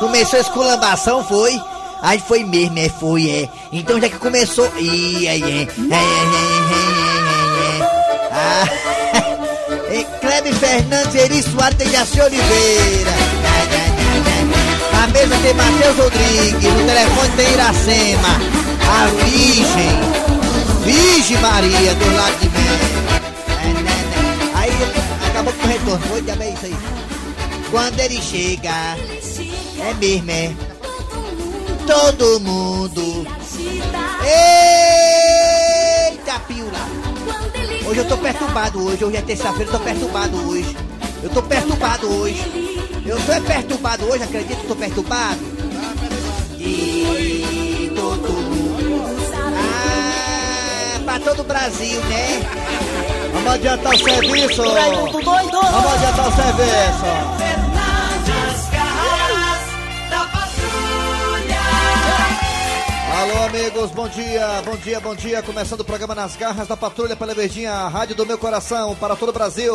Começou a esculambação, foi? Aí foi mesmo, é, foi, é. Então já que começou. Ih, é, é, é, é, é, é, Ah, Clebe Fernandes, Eri Soares e Jaci Oliveira. Na mesa tem Matheus Rodrigues, no telefone tem Iracema. A Virgem. Virgem Maria, do lado de mim. Aí acabou com o retorno, foi? Já é isso aí. Quando ele chega, é mesmo, é. Todo mundo. Eita, piula. Hoje eu tô perturbado hoje, hoje é terça-feira, eu tô perturbado hoje. Eu tô perturbado hoje. Eu tô perturbado hoje, acredito que tô perturbado. E todo mundo. Ah, pra todo o Brasil, né? Vamos adiantar o serviço. Vamos adiantar o serviço. Alô, amigos, bom dia, bom dia, bom dia. Começando o programa Nas Garras da Patrulha pela Verdinha, Rádio do Meu Coração, para todo o Brasil.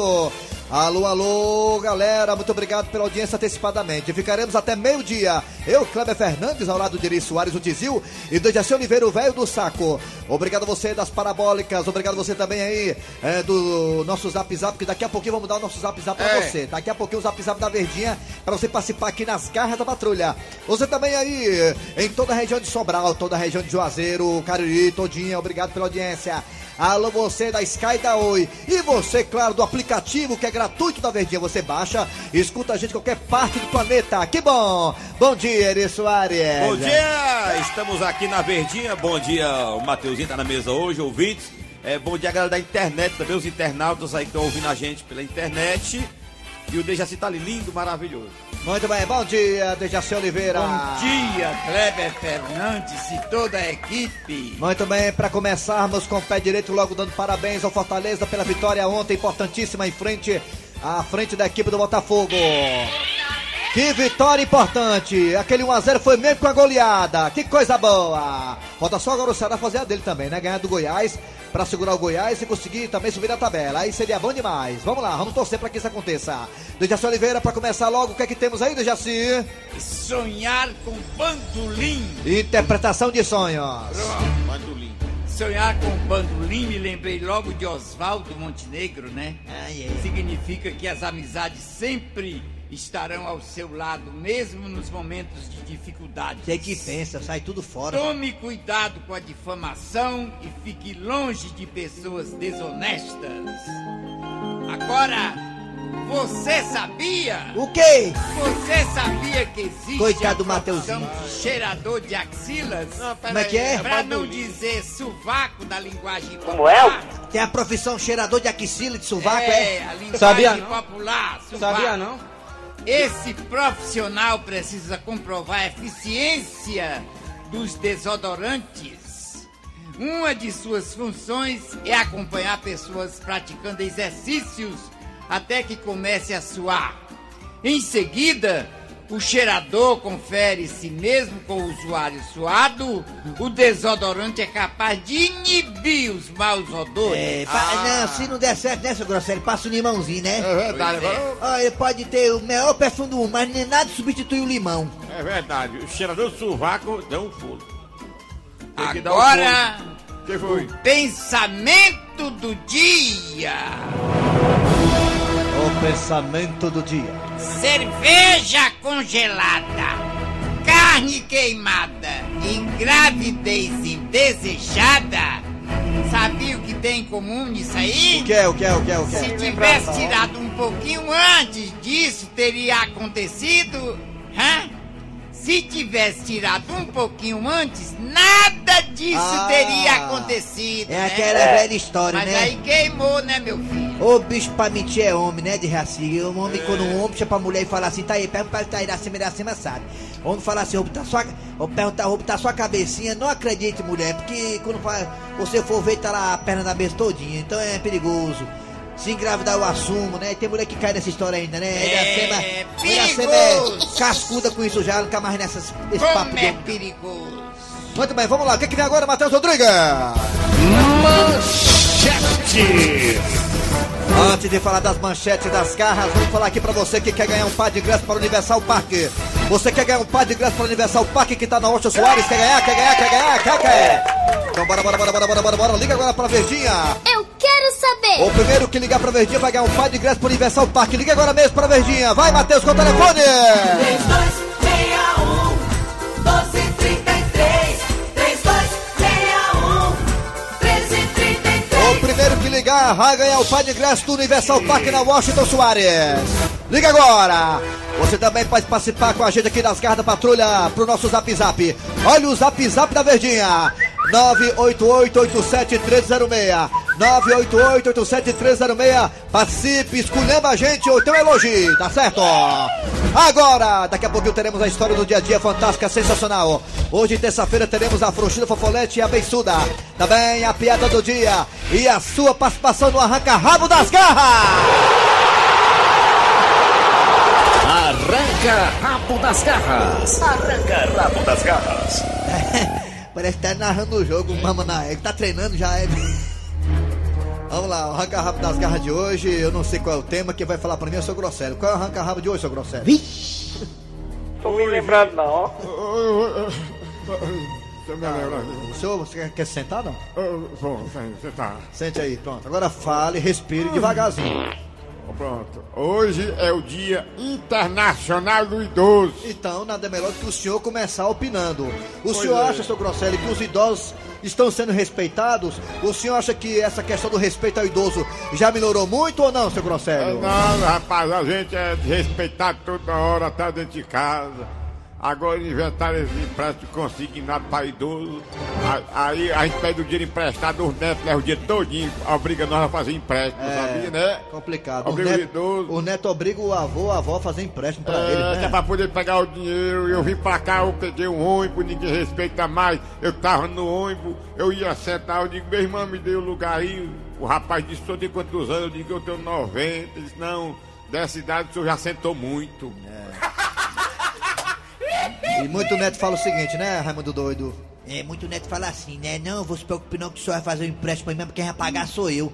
Alô, alô, galera, muito obrigado pela audiência antecipadamente. Ficaremos até meio-dia. Eu, Kleber Fernandes, ao lado de Eri Soares, o Tizil, e do Jaci Oliveira, o velho do saco. Obrigado você das parabólicas, obrigado você também aí é, do nosso zap zap, que daqui a pouquinho vamos dar o nosso zap zap pra é. você. Daqui a pouquinho o zap zap da Verdinha, para você participar aqui nas garras da patrulha. Você também aí, em toda a região de Sobral, toda a região de Juazeiro, Cariri, todinha, obrigado pela audiência. Alô, você da Sky da Oi. E você, claro, do aplicativo que é gratuito da Verdinha. Você baixa escuta a gente em qualquer parte do planeta. Que bom! Bom dia, Eri Soares. Bom dia! Estamos aqui na Verdinha. Bom dia, o Mateuzinho tá na mesa hoje, ouvintes. É, bom dia, galera da internet, também os internautas aí que estão ouvindo a gente pela internet. E o Dejaci tá ali lindo, maravilhoso. Muito bem, bom dia, Dejaci Oliveira. Bom dia, Kleber Fernandes e toda a equipe. Muito bem, para começarmos com o pé direito, logo dando parabéns ao Fortaleza pela vitória ontem, importantíssima em frente, à frente da equipe do Botafogo. Que vitória importante! Aquele 1x0 foi mesmo com a goleada. Que coisa boa! Falta só agora o Ceará fazer a dele também, né? Ganhar do Goiás para segurar o Goiás e conseguir também subir a tabela. Aí seria bom demais. Vamos lá, vamos torcer para que isso aconteça. Dejaci Oliveira, para começar logo, o que é que temos aí, Dejaci? Sonhar com bandolim. Interpretação de sonhos. bandolim. Sonhar com bandolim, me lembrei logo de Oswaldo Montenegro, né? Ah, yeah. Significa que as amizades sempre estarão ao seu lado, mesmo nos momentos de dificuldade. Você que pensa, sai tudo fora. Tome cuidado com a difamação e fique longe de pessoas desonestas. Agora, você sabia? O quê? Você sabia que existe Coitado do Mateuzinho. cheirador de axilas? Não, Como é que é? Pra não dizer sovaco da linguagem Como é? Tem a profissão cheirador de axila de sovaco, é? É, a linguagem Sabia, popular, sovaco. Sabia não? Esse profissional precisa comprovar a eficiência dos desodorantes. Uma de suas funções é acompanhar pessoas praticando exercícios até que comece a suar. Em seguida, o cheirador confere se mesmo com o usuário suado, o desodorante é capaz de inibir os maus odores. É, ah. não, se não der certo, né, seu Grosselio? Passa o limãozinho, né? É verdade. É. Ah, ele pode ter o melhor perfume do mundo, mas nem nada substitui o limão. É verdade. O cheirador do sovaco deu um pulo. Agora, um que foi? o pensamento do dia. O pensamento do dia. Cerveja congelada, carne queimada e gravidez indesejada. Sabia o que tem em comum nisso aí? O que é, o que é, o que é, o que é? Se tivesse tirado um pouquinho antes disso, teria acontecido. Hã? Se tivesse tirado um pouquinho antes, nada disso ah, teria acontecido. É né? aquela é. velha história, Mas né? Mas aí queimou, né, meu filho? O bicho pra mentir é homem, né, de raci. O homem, é. quando um homem chega pra mulher e fala assim, tá aí, pergunta pra tá aí, Iracema, Iracema sabe. O homem fala assim, roupa tá sua. Ou perguntar, roupa tá sua cabecinha, não acredite, mulher, porque quando você for ver, tá lá a perna da mesa todinha, então é perigoso se engravidar eu assumo, né? Tem mulher que cai nessa história ainda, né? É, Iracema é cascuda com isso já, nunca mais nessas, esse Como papo. é de... perigoso. Muito bem, vamos lá. O que, que vem agora, Matheus Rodrigues? Manchete. Antes de falar das manchetes das garras, vamos falar aqui pra você que quer ganhar um par de ingresso para o Universal Park. Você quer ganhar um par de ingresso para o Universal Park que tá na Rocha Soares? Quer ganhar, quer ganhar, quer ganhar, quer, quer? Então bora, bora, bora, bora, bora, bora, bora. Liga agora pra Verdinha. Quero saber. O primeiro que ligar pra Verdinha vai ganhar um par de ingresso para o Universal Park. Liga agora mesmo pra Verdinha. Vai, Matheus, com o telefone. 3261 1233 3261 1333 O primeiro que ligar vai ganhar o par de ingresso do Universal Park na Washington Soares. Liga agora! Você também pode participar com a gente aqui das garras da patrulha pro nosso zap zap. Olha o zap zap da Verdinha. 988-87-1306 988-87-1306 Participe, escolhendo a gente ou então elogie, tá certo? Agora, daqui a pouquinho teremos a história do dia a dia fantástica, sensacional. Hoje, terça-feira, teremos a Frouxida Fofolete e a Bençuda. Também a piada do dia e a sua participação no Arranca-Rabo das Garras. Arranca rabo das garras. Arranca rabo das garras. Parece que tá narrando o jogo, Mama na Ego. Tá treinando já, é. Vamos lá, o arranca-rabo das garras de hoje. Eu não sei qual é o tema, quem vai falar pra mim é o seu Grosselio. Qual é o arranca-rabo de hoje, seu Grosselio? Tô me lembrando não. O senhor, você quer, quer sentar, não? Você tá. Sente aí, pronto. Agora fale, respire devagarzinho. Pronto. Hoje é o Dia Internacional do Idoso. Então, nada melhor do que o senhor começar opinando. O Pois senhor é. acha, seu Grosselio, que os idosos estão sendo respeitados? O senhor acha que essa questão do respeito ao idoso já melhorou muito ou não, seu Grosselio? Não, rapaz, a gente é respeitado toda hora, tá dentro de casa. Agora inventaram esse empréstimo consignado para idoso. Aí a gente pede o dinheiro emprestado, os netos levam o dinheiro todinho, obriga nós a fazer empréstimo, sabia, né? complicado. O Obriga o neto, idoso. o neto obriga o avô, a avó a fazer empréstimo pra ele, É, né? é pra poder pegar o dinheiro. Eu vim pra cá, eu peguei um ônibus, ninguém respeita mais. Eu tava no ônibus, eu ia sentar, eu digo, meu irmão, me dê o lugar aí. O rapaz disse, o senhor tem quantos anos? Eu digo, eu tenho 90. Ele disse, não, dessa idade o senhor já sentou muito. E muito neto fala o seguinte, né, Raimundo Doido? É, muito neto fala assim, né? Não, vou se preocupar não que o senhor vai fazer um empréstimo aí mesmo, quem vai pagar sou eu.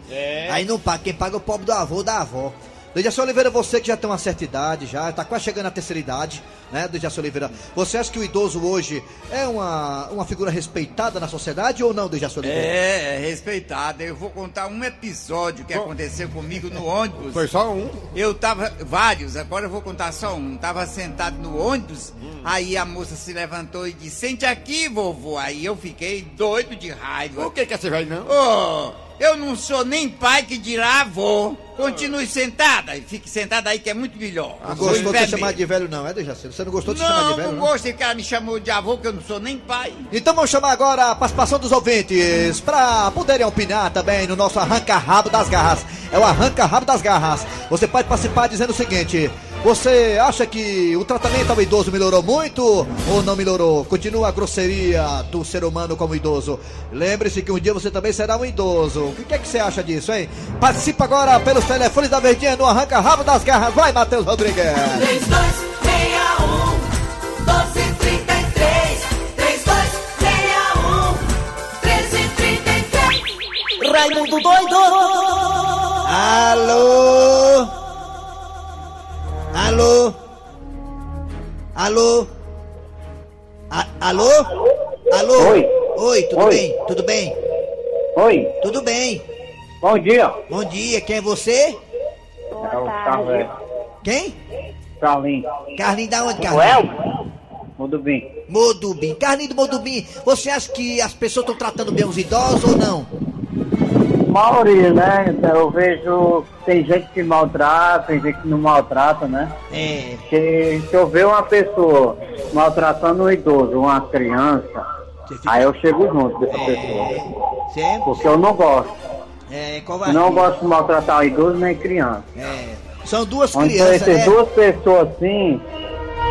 Aí não paga, quem paga é o pobre do avô ou da avó. Dejaci Oliveira, você que já tem uma certa idade, já tá quase chegando à terceira idade, né, Dejaci Oliveira? Você acha que o idoso hoje é uma, uma figura respeitada na sociedade ou não, Dejaci Oliveira? É, é respeitado. Eu vou contar um episódio que aconteceu comigo no ônibus. Foi só um. Eu tava, vários, agora eu vou contar só um. Tava sentado no ônibus, aí a moça se levantou e disse: Sente aqui, vovô. Aí eu fiquei doido de raiva. O que que é esse velho, não? Ô, eu não sou nem pai que dirá avô. Continue sentada e fique sentada aí que é muito melhor. Não Sou gostou de ser chamado de velho, não, é, Dejaci? Você não gostou de ser chamado Não, de velho, não não? gostei que ela me chamou de avô, que eu não sou nem pai. Então vamos chamar agora a participação dos ouvintes para poderem opinar também no nosso arranca-rabo das garras. É o arranca-rabo das garras. Você pode participar dizendo o seguinte: você acha que o tratamento ao idoso melhorou muito ou não melhorou? Continua a grosseria do ser humano como idoso. Lembre-se que um dia você também será um idoso. O que é que você acha disso, hein? Participa agora pelos telefones da Verdinha no arranca-rabo das garras. Vai, Matheus Rodrigues! 3261 1233 3261 1333 Raimundo doido. Alô? A- alô? Alô? Oi. Oi, tudo Oi. bem? Tudo bem? Oi, Tudo bem? bom dia. Bom dia, quem é você? É o Carlos Quem? Carlinhos. Carlinho da onde, Carlinho? Bem. Modubim. Carlinho do Modubim, você acha que as pessoas estão tratando bem os idosos ou não? Maioria, né? Eu vejo tem gente que maltrata, tem gente que não maltrata, né? É. Se, se eu ver uma pessoa maltratando um idoso, uma criança, fica- aí eu chego junto dessa É. pessoa. Você é, Porque eu não gosto. é covardia. não gosto de maltratar idoso nem criança. É. São duas crianças, essas né? duas pessoas assim,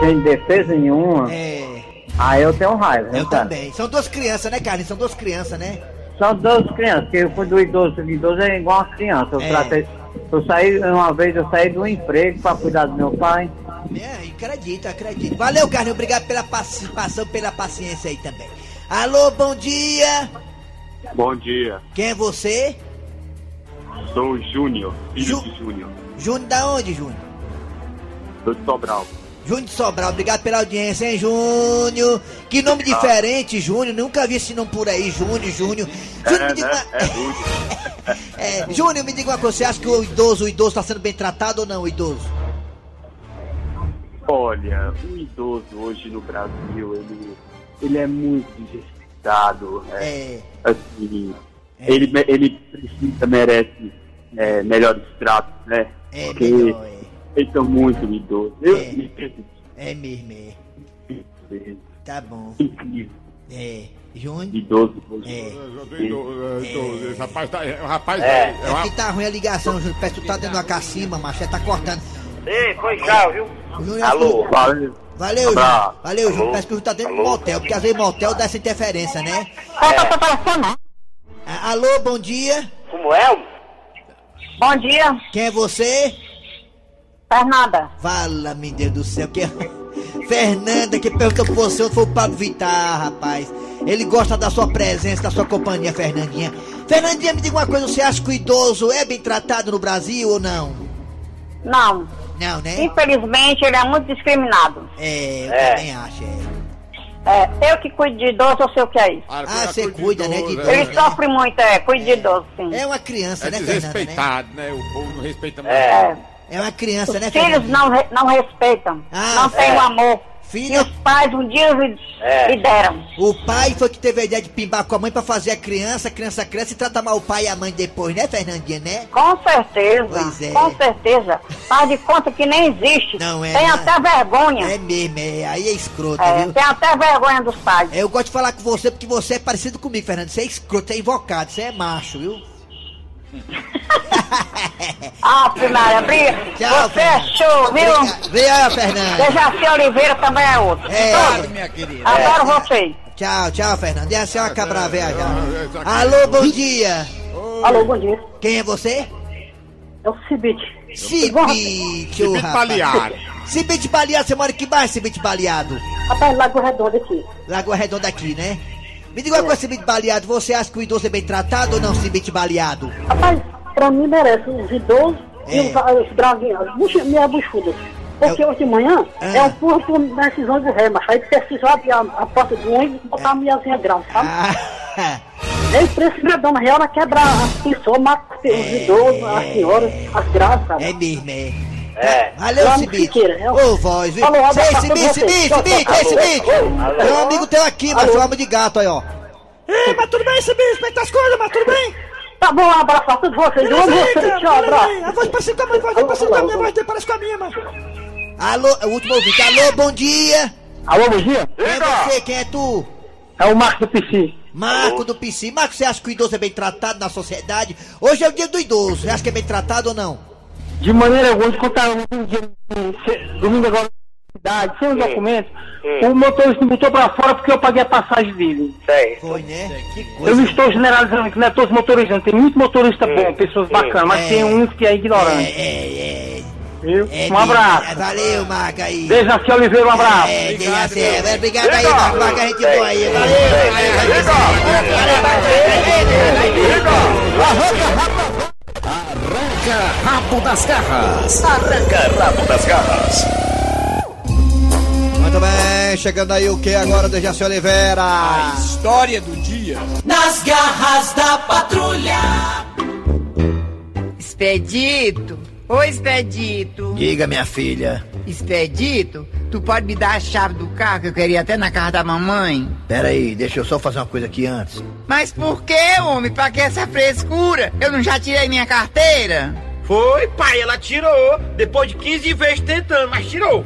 sem defesa nenhuma, É. aí eu tenho raiva, né, Eu cara? também. São duas crianças, né, Carlinhos? São duas crianças, né? São duas crianças, porque eu fui do idoso, o idoso é igual uma criança. Eu É. tratei. Eu saí, uma vez eu saí do emprego para cuidar do meu pai. É, acredito, acredito. Valeu, Carlinhos. Obrigado pela participação, pela paciência aí também. Alô, bom dia. Bom dia. Quem é você? sou o Júnior, filho Ju- de Júnior. Júnior da onde, Júnior? De Sobral. Júnior de Sobral, obrigado pela audiência, hein, Júnior? Que nome diferente, Júnior. Nunca vi esse nome por aí, Júnior, Júnior. Júnior, É, me diga né? uma... É. É, Júnior, me diga uma coisa, você acha que o idoso, o idoso tá sendo bem tratado ou não, o idoso? Olha, o idoso hoje no Brasil, ele, ele é muito desrespeitado. É, É, assim, ele, me- ele precisa, merece é, melhores tratos, né? é Porque melhor, é. Eles são muito idosos. Eu É. me É mesmo, é. Tá bom. incrível, É, Júnior? idoso hoje. É. Esse rapaz tá. O rapaz É. é uma- É que tá ruim a ligação, Júnior. Parece que tu tá dando uma cacimba, macho. É, tá cortando. Ei, foi tchau, viu? O Júnior- Alô? Valeu. Valeu, Abraço. Júnior. Valeu, Júnior. Parece que o Júnior tá dentro do Alô? motel, porque às vezes motel dá essa interferência, né? Ah, Alô, bom dia. Como é? Bom dia, Quem é você? Fernanda. Fala, meu Deus do céu, que Fernanda que perguntou por você onde foi o Pablo Vittar, rapaz. Ele gosta da sua presença, da sua companhia, Fernandinha. Fernandinha, me diga uma coisa, você acha que o idoso é bem tratado no Brasil ou não? Não, Não, né? infelizmente ele é muito discriminado. É, eu É. também acho, é. É, eu que cuido de idoso, eu sei o que é isso. Ah, você cuida, né, de idoso. Ele sofre muito, é, cuido de idoso, sim. É uma criança, É né, Fernanda, né? desrespeitado, né? O povo não respeita mais. É, É uma criança, os né, filhos Fernanda? não, re- não respeitam, Ah, não têm é. o amor. Filha- E os pais um dia lhe, É. O pai foi que teve a ideia de pimbar com a mãe pra fazer a criança, a criança cresce e trata mal o pai e a mãe depois, né, Fernandinha, né? Com certeza, Pois é. com certeza. Faz de conta que nem existe. Não é, Tem né? até vergonha. É mesmo, é, aí é escroto, É, viu? tem até vergonha dos pais. Eu gosto de falar com você porque você é parecido comigo, Fernando. Você é escroto, você é invocado, você é macho, viu? Ah, Primária, briga. Tchau, Você é Fernanda. show, viu? Obrigado. Fernanda. Dejaci Oliveira também é outro. É, Obrigado, minha querida. Adoro vocês. tchau, tchau, Fernanda. Deixa a senhora cabrar velha já. é, é, Alô, bom dia. Alô, bom dia. Quem é você? É o Cibite. Cibite, ô Cibite rapaz. baleado. Cibite baleado, você mora em que bairro, Cibite baleado? Rapaz, Lago Redondo aqui. Lagoa Redonda aqui, né? Me diga uma coisa, Cibite baleado, você acha que o idoso é bem tratado ou não, Cibite baleado? Rapaz, pra mim merece os idosos É. e os, os bravinhos, as minhas buchudas. Porque hoje de manhã Ah. é um porra por decisão do ré, mas aí precisa abrir a, a porta do ônibus e botar a minhazinha grande, sabe? Ah, É impressionante, mas ela quebra as pessoas, mata os É. idosos, as senhoras, as graças, sabe? é mesmo, é. É. Valeu, Vamos, Cibite. É. Ô, voz, viu? Abraço Cibite. Cibite, Cibite, ei, Cibite. Tem um amigo teu aqui, mas chama de gato aí, ó. Ei, mas tudo bem, Cibite? Como é que tá as coisas, mas tudo bem? Tá bom, um abraço pra todos vocês. Eu amo vocês. Tchau, abraço. A voz parece com a minha, a voz parece com a minha, a voz dele parece com a minha, mano. Alô, o último ouvinte. Alô, bom dia. Alô, bom dia. Quem é você? Quem é tu? É o Marco do PC. Marco do PC. Marco, você acha que o idoso é bem tratado na sociedade? Hoje é o dia do idoso. Você acha que é bem tratado ou não? De maneira alguma, contar um dia, domingo agora cidade, sem um documento, o motorista me botou pra fora porque eu paguei a passagem dele. Sei. Foi, né? Que Eu não estou generalizando, que não é todos motoristas, tem muito motorista bom, pessoas bacanas, mas É. tem uns que é ignorante. É, é, Viu? é. é um abraço. é, Valeu, Marco aí. Dejaci Oliveira, um abraço. É, diga certo. Obrigado aí, Marco. Marco, a gente boa aí. Valeu. Arranca rabo das garras. Arranca rabo das garras. Muito bem, chegando aí o que agora, Dejaci Oliveira? História do dia. Nas garras da patrulha. Expedito. Ô, Expedito. Diga, minha filha. Expedito, tu pode me dar a chave do carro que eu queria até na casa da mamãe? Pera aí, deixa eu só fazer uma coisa aqui antes. Mas por que, homem? Pra que essa frescura? Eu não já tirei minha carteira? Foi, pai, ela tirou. Depois de 15 vezes tentando, mas tirou.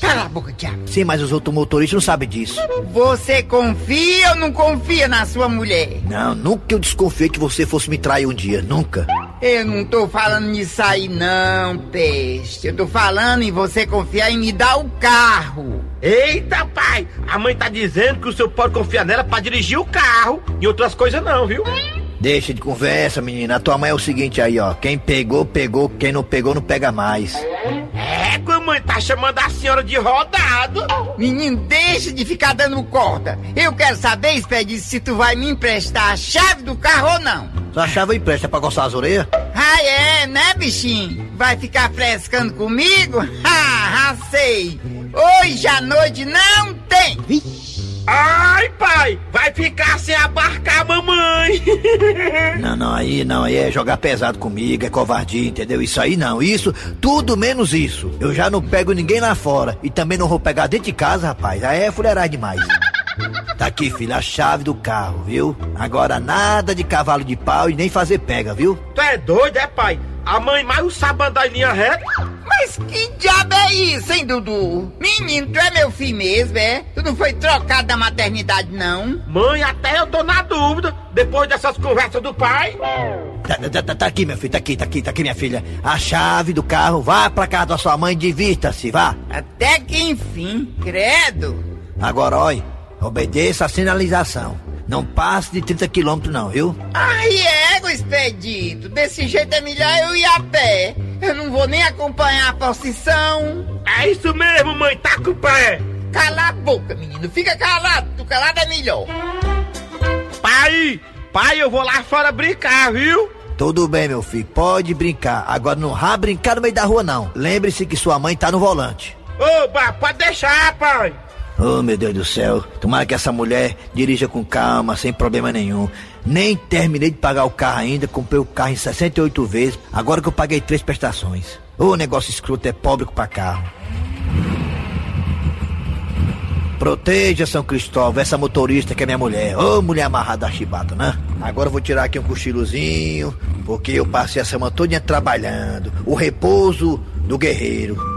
Cala a boca, diabo. Sim, mas os outros motoristas não sabem disso. Você confia ou não confia na sua mulher? Não, nunca eu desconfiei que você fosse me trair um dia. Nunca. Eu não tô falando nisso aí não, peste. Eu tô falando em você confiar em me dar o carro. Eita, pai! A mãe tá dizendo que o senhor pode confiar nela pra dirigir o carro. E outras coisas não, viu? Deixa de conversa, menina. A tua mãe é o seguinte aí, ó. Quem pegou, pegou. Quem não pegou, não pega mais. É, que a mãe tá chamando a senhora de rodado. Menino, deixa de ficar dando corda. Eu quero saber, Expedito, se tu vai me emprestar a chave do carro ou não. Sua chave empresta pra coçar as orelhas? Ah, é, né, bichinho? Vai ficar frescando comigo? Ah, sei. Hoje à noite não tem. Ai, pai, vai ficar sem abarcar a mamãe. Não, não, aí não, aí é jogar pesado comigo, é covardia, entendeu? Isso aí não, isso, tudo menos isso. Eu já não pego ninguém lá fora e também não vou pegar dentro de casa, rapaz. Aí é fuleiragem demais. Tá aqui, filho, a chave do carro, viu? Agora nada de cavalo de pau e nem fazer pega, viu? Tu é doido, é, pai? A mãe mais sabe andar em linha reta. Mas que diabo é isso, hein, Dudu? Menino, tu é meu filho mesmo, é? Tu não foi trocado da maternidade, não? Mãe, até eu tô na dúvida, depois dessas conversas do pai. Tá, tá, tá, tá aqui, meu filho, tá aqui, tá aqui, tá aqui, minha filha. A chave do carro, vá pra casa da sua mãe, divirta-se, vá. Até que enfim, credo. Agora, olha, obedeça a sinalização. Não passe de 30 quilômetros não, viu? Ai, ego, expedito. Desse jeito é melhor eu ir a pé. Eu não vou nem acompanhar a posição. É isso mesmo, mãe, tá com o pé. Cala a boca, menino. Fica calado. Tu calado é melhor. Pai, pai, eu vou lá fora brincar, viu? Tudo bem, meu filho, pode brincar. Agora não vá brincar no meio da rua, não. Lembre-se que sua mãe tá no volante. Oba, pode deixar, pai. Oh, meu Deus do céu. Tomara que essa mulher dirija com calma, sem problema nenhum. Nem terminei de pagar o carro ainda, comprei o carro em 68 vezes, agora que eu paguei três prestações. Ô, negócio escroto, é pobre pra carro. Proteja São Cristóvão, essa motorista que é minha mulher. Ô, mulher amarrada da chibata, né? Agora eu vou tirar aqui um cochilozinho, porque eu passei a semana toda trabalhando. O repouso do guerreiro.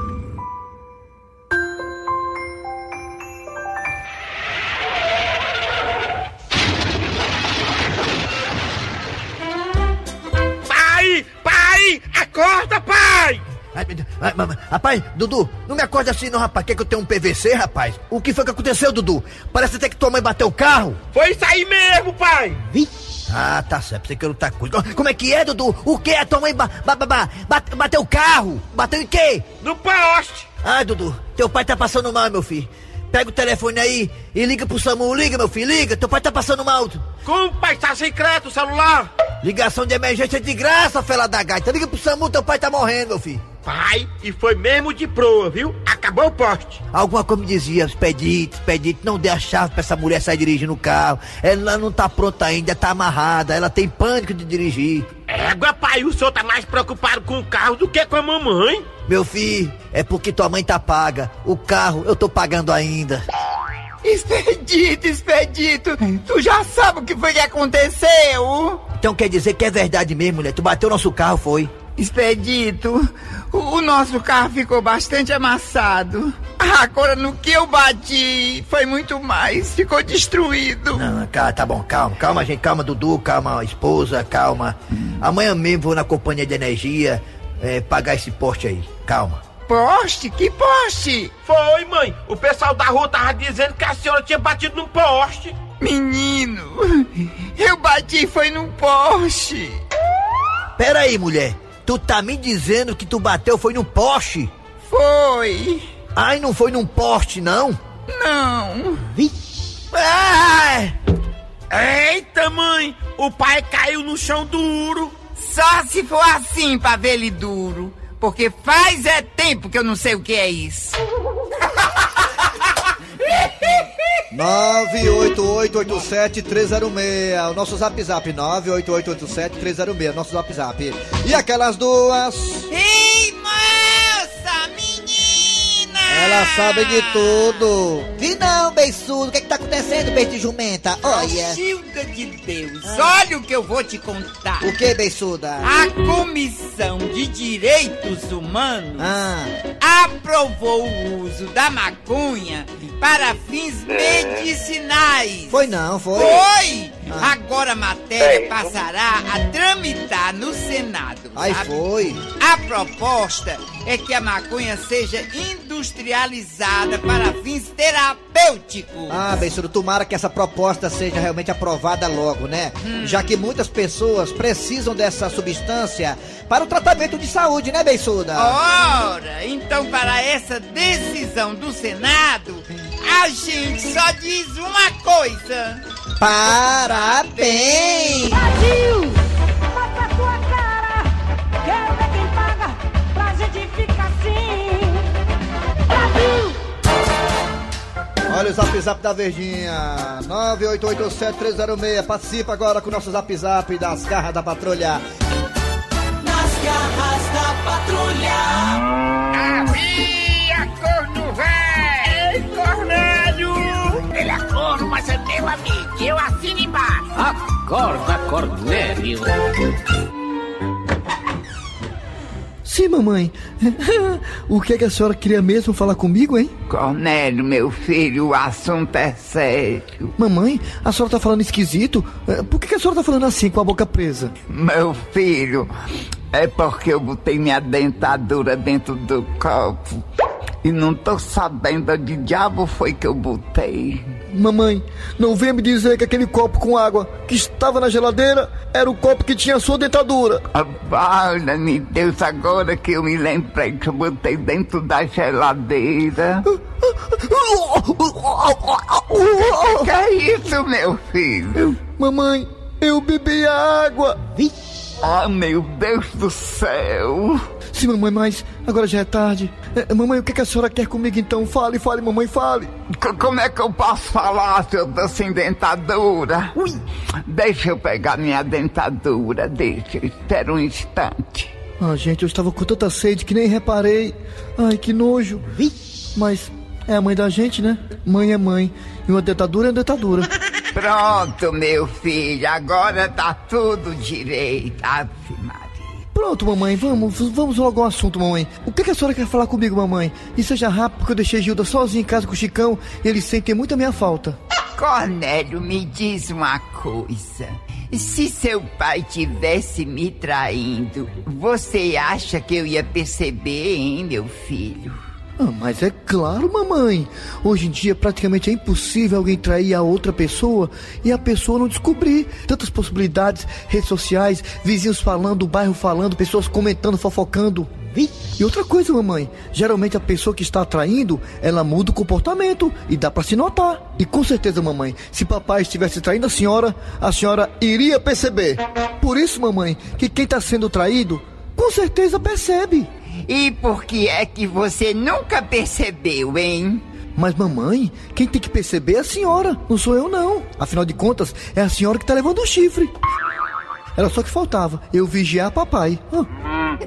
Rapaz, Dudu, não me acorde assim não, rapaz. Quer que eu tenha um PVC, rapaz? O que foi que aconteceu, Dudu? Parece até que tua mãe bateu o carro. Foi isso aí mesmo, pai! Ah, tá certo. Você que não tá coisa. Como é que é, Dudu? O que? A tua mãe ba ba ba ba bate- bateu o carro? Bateu em quê? No poste! Ai, Dudu, teu pai tá passando mal, meu filho. Pega o telefone aí e liga pro SAMU. Liga, meu filho, liga. Teu pai tá passando mal. Como, pai, tá sem crédito o celular? Ligação de emergência de graça, fela da gaita. Liga pro SAMU, teu pai tá morrendo, meu filho. Pai, e foi mesmo de proa, viu? Acabou o poste. Alguma coisa me dizia, expedite, expedite, não dê a chave pra essa mulher sair dirigindo o carro. Ela não tá pronta ainda, tá amarrada, ela tem pânico de dirigir. Égua, pai, o senhor tá mais preocupado com o carro do que com a mamãe. Meu filho, é porque tua mãe tá paga. O carro eu tô pagando ainda. Expedito, expedito. Tu já sabe o que foi que aconteceu? Então quer dizer que é verdade mesmo, mulher? Tu bateu nosso carro, foi? Expedito, o, nosso carro ficou bastante amassado. Agora no que eu bati foi muito mais, ficou destruído. Não, cara, tá bom, calma, calma, gente, calma, Dudu, calma, esposa, calma. Amanhã mesmo vou na companhia de energia é, pagar esse poste aí, calma. Poste? Que poste? Foi, mãe. O pessoal da rua tava dizendo que a senhora tinha batido num poste. Menino, eu bati foi num poste. Pera aí, mulher, tu tá me dizendo que tu bateu foi no poste? Foi. Ai, não foi num poste, não? Não. Ai! Eita, mãe, o pai caiu no chão duro. Só se for assim pra ver ele duro. Porque faz é tempo que eu não sei o que é isso. 98887-306. O nosso zap zap 98887-306. Nosso zap zap. E aquelas duas? Ei, moça, menina! Elas sabem de tudo. Vi não, beiçudo. O que, é que tá acontecendo, beijo de jumenta? Olha. Gilda de Deus, olha o que eu vou te contar. O que, beiçuda? A Comissão de Direitos Humanos Ah, aprovou o uso da maconha para fins medicinais. foi não, foi. Foi! Ah. Agora a matéria passará a tramitar no Senado. Aí sabe? foi. A proposta é que a maconha seja industrializada para fins terapêuticos. Ah, Bençudo, tomara que essa proposta seja realmente aprovada logo, né? Hum. Já que muitas pessoas precisam dessa substância para o tratamento de saúde, né, Bençuda? Ora, então para essa decisão do Senado, a gente só diz uma coisa. Parabéns! Brasil! Bota a tua cara. Quero ver quem paga pra gente ficar assim. Brasil! Olha o zap zap da Verdinha. 9887306. Participa agora com o nosso zap zap das garras da patrulha. Nas garras da patrulha. Ah, Cornélio! Ele é corno, mas é meu amigo. Eu assino embaixo. Acorda, Cornélio. Sim, mamãe. o que, é que a senhora queria mesmo falar comigo, hein? Cornélio, meu filho, o assunto é sério. Mamãe, a senhora tá falando esquisito? Eh, Por que, que a senhora tá falando assim, com a boca presa? Meu filho, é porque eu botei minha dentadura dentro do copo. E não tô sabendo de diabo foi que eu botei. Mamãe, não venha me dizer que aquele copo com água que estava na geladeira era o copo que tinha a sua dentadura. Olha-me, Deus, agora que eu me lembrei que eu botei dentro da geladeira. que, que é isso, meu filho? Mamãe, eu bebi a água. Ah, meu Deus do céu. Sim, mamãe, mas agora já é tarde. Eh, mamãe, o que, que a senhora quer comigo então? Fale, fale, mamãe, fale. C- como é que eu posso falar se eu tô sem dentadura? Ui. Deixa eu pegar minha dentadura, deixa, espera um instante. Ah, gente, eu estava com tanta sede que nem reparei. Ai, que nojo. Mas é a mãe da gente, né? Mãe é mãe. E uma dentadura é dentadura. Pronto, meu filho, agora tá tudo direito. Maria. Pronto, mamãe, vamos, vamos logo ao assunto, mamãe. O que, que a senhora quer falar comigo, mamãe? E seja rápido, porque eu deixei Gilda sozinha em casa com o Chicão e eles sentem muito a minha falta. Cornélio, me diz uma coisa. Se seu pai tivesse me traindo, você acha que eu ia perceber, hein, meu filho? Ah, mas é claro, mamãe. Hoje em dia praticamente é impossível alguém trair a outra pessoa e a pessoa não descobrir. Tantas possibilidades, redes sociais, vizinhos falando, bairro falando, pessoas comentando, fofocando. E outra coisa, mamãe, geralmente a pessoa que está traindo, ela muda o comportamento e dá pra se notar. E com certeza, mamãe, se papai estivesse traindo a senhora, a senhora iria perceber. Por isso, mamãe, que quem está sendo traído, com certeza percebe. E por que é que você nunca percebeu, hein? Mas mamãe, quem tem que perceber é a senhora, não sou eu não. Afinal de contas, é a senhora que tá levando o chifre. Era só que faltava, eu vigiar papai. Ah.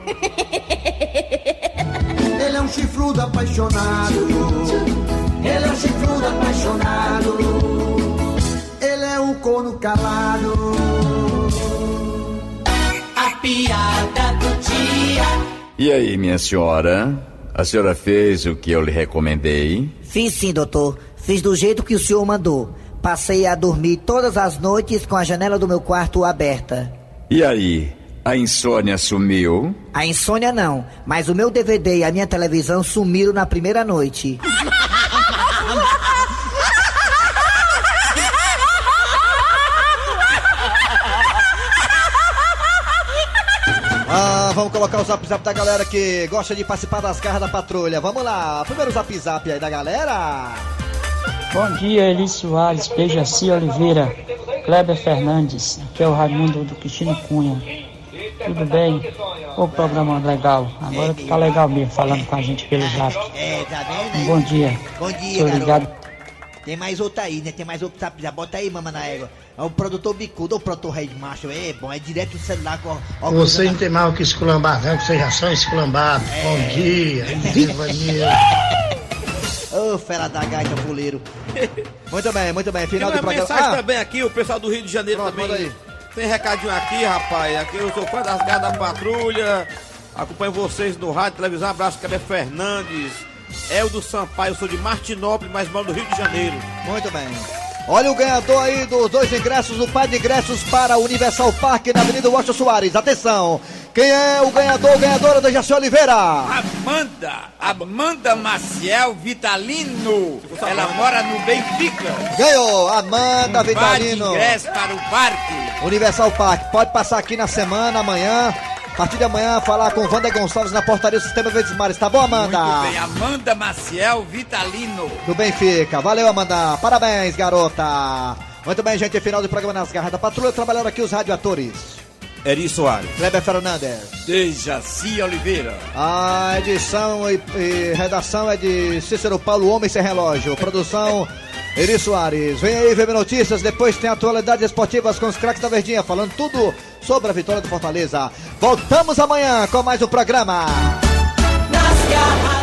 Ele é um chifrudo apaixonado. Ele é um chifrudo apaixonado. Ele é um corno calado. A piada. E aí, minha senhora? A senhora fez o que eu lhe recomendei? Fiz sim, doutor. Fiz do jeito que o senhor mandou. Passei a dormir todas as noites com a janela do meu quarto aberta. E aí? A insônia sumiu? A insônia não, mas o meu DVD e a minha televisão sumiram na primeira noite. Ah, vamos colocar o zap zap da galera que gosta de participar das garras da patrulha. Vamos lá, primeiro zap zap aí da galera. Bom dia, Eli Soares, Bejaci Oliveira, Kleber Fernandes, aqui é o Raimundo do Cristino Cunha. Tudo bem? O programa legal, agora tá legal mesmo, falando com a gente pelo zap. É, tá? Um aí? bom dia. Bom dia, Tô garoto. ligado. Tem mais outra aí, né? Tem mais outro zap zap. Bota aí, mama na égua. É o produtor bicudo, o produtor rei de macho. É bom, é direto do celular com. ó, Você não tem mal que esculambar, não, que vocês já são esculambados. Bom dia, Ivanildo. Ô, fera da gaita, fuleiro. Muito bem, muito bem. Final Tem do programa. mensagem Ah, também aqui, o pessoal do Rio de Janeiro Pronto, também. aí. Tem recadinho aqui, rapaz. Aqui eu sou fã das garras da patrulha. Acompanho vocês no rádio, televisão. Abraço, Cabé Fernandes. Eldo Sampaio, eu sou de Martinópolis, mas moro no Rio de Janeiro. Muito bem. Olha o ganhador aí dos dois ingressos, o par de ingressos para o Universal Park na Avenida Washington Soares. Atenção! Quem é o ganhador ou ganhadora da Jaci Oliveira? Amanda, Amanda Maciel Vitalino. Ela mora no Benfica. Ganhou, Amanda Um par de Vitalino. ingressos para o parque. Universal Park. Pode passar aqui na semana, amanhã. A partir de amanhã, falar com Wander Gonçalves na portaria do Sistema Verdes Mares. Tá bom, Amanda? Muito bem, Amanda Maciel Vitalino. Do Benfica. Valeu, Amanda. Parabéns, garota. Muito bem, gente. Final do programa Nas Garras da Patrulha. Trabalhando aqui os radioatores. Eri Soares. Kleber Fernandes. Dejaci Oliveira. A edição e, e redação é de Cícero Paulo Homem Sem Relógio. Produção Eri Soares, vem aí ver notícias, depois tem atualidades esportivas com os craques da Verdinha, falando tudo sobre a vitória do Fortaleza. Voltamos amanhã com mais um programa. Nas garras